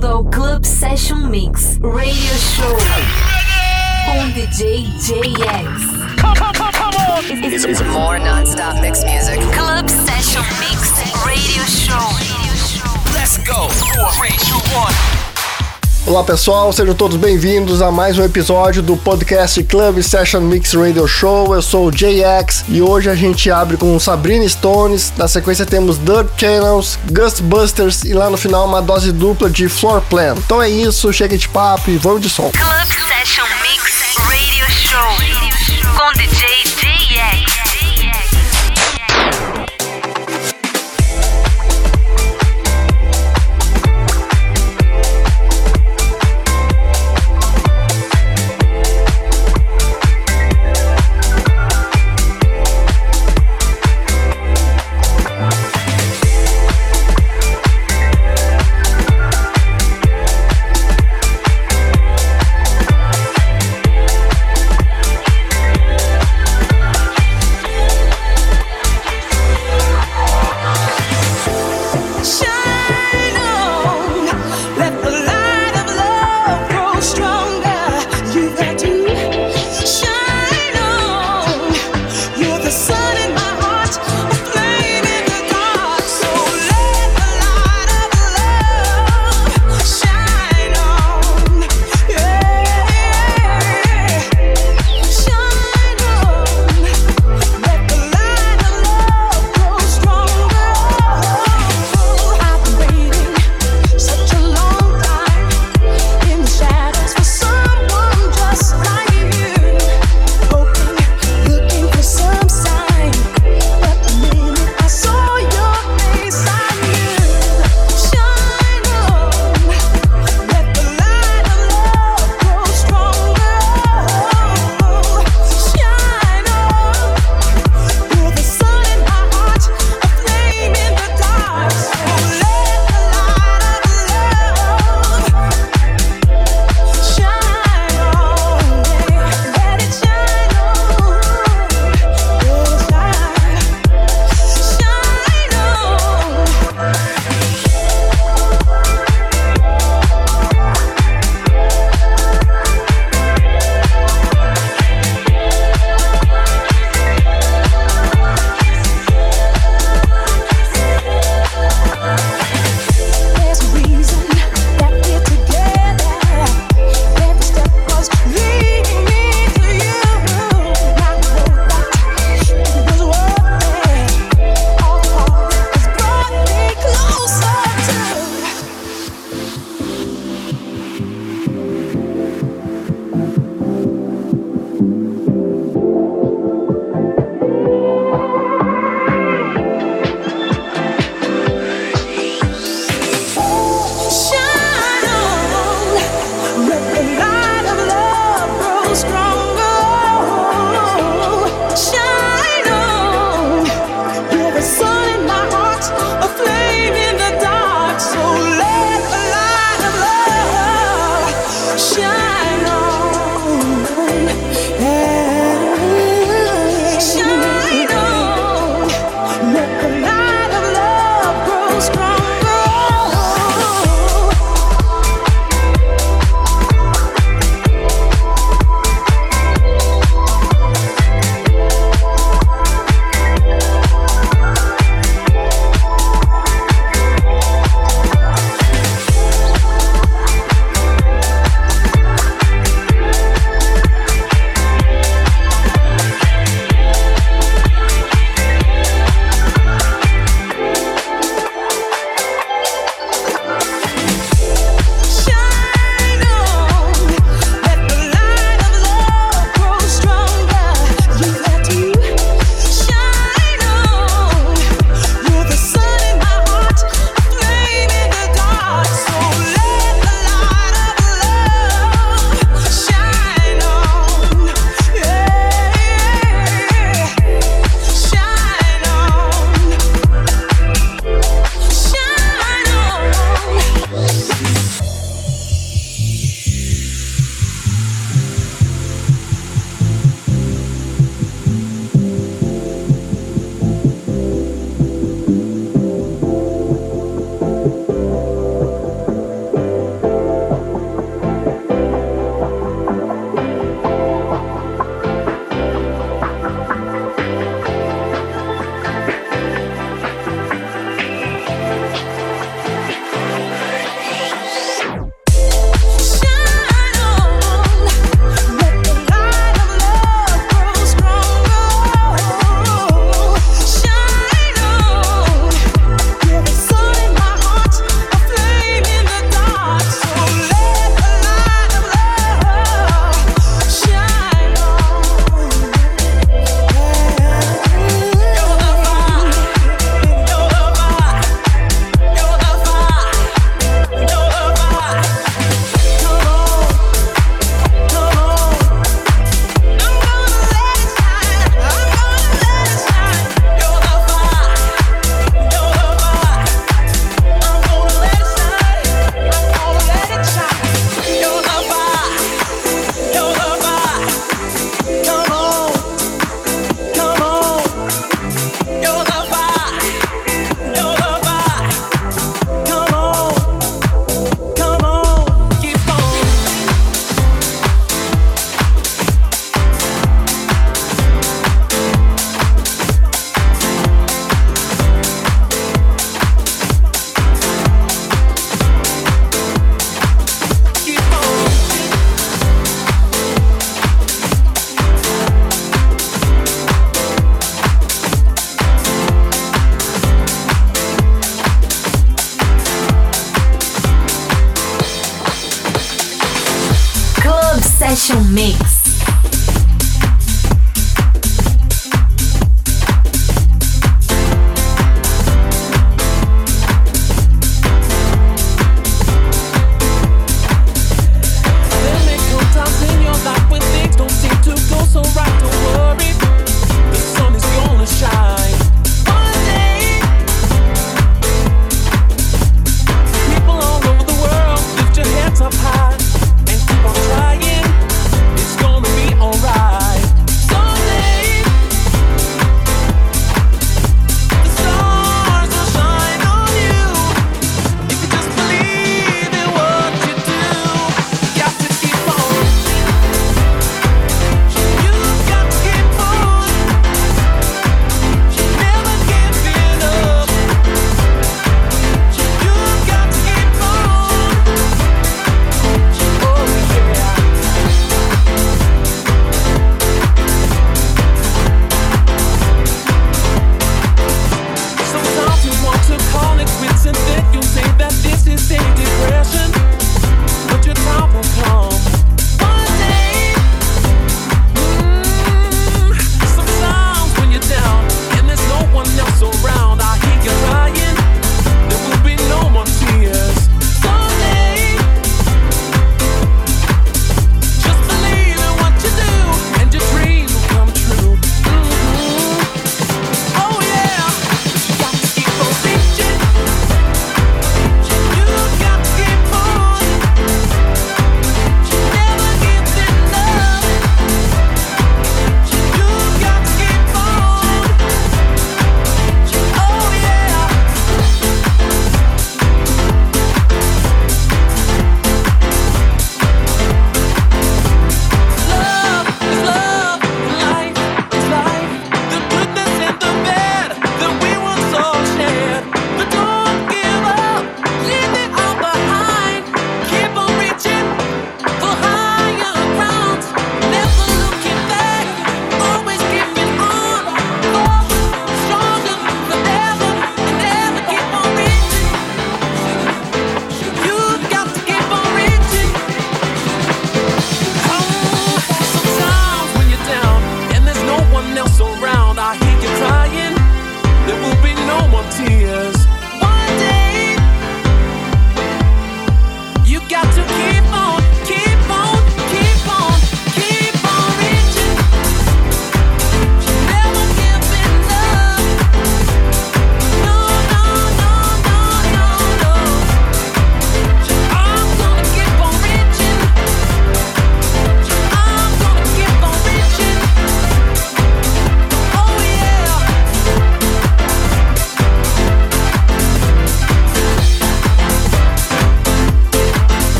bem-vindo ao Club Session Mix Radio Show com DJ JX. Come, come, come, come on! It's, it's more non-stop mix music. Club Session Mix Radio Show. Let's go! Four, three, two, one. Olá pessoal, sejam todos bem-vindos a mais um episódio do podcast Club Session Mix Radio Show. Eu sou o JX e hoje a gente abre com Sabrina Stones. Na sequência temos Dirt Channels, Ghostbusters e lá no final uma dose dupla de Floor Plan. Então é isso, chega de papo e vamos de som. Club Session Mix Radio Show com DJ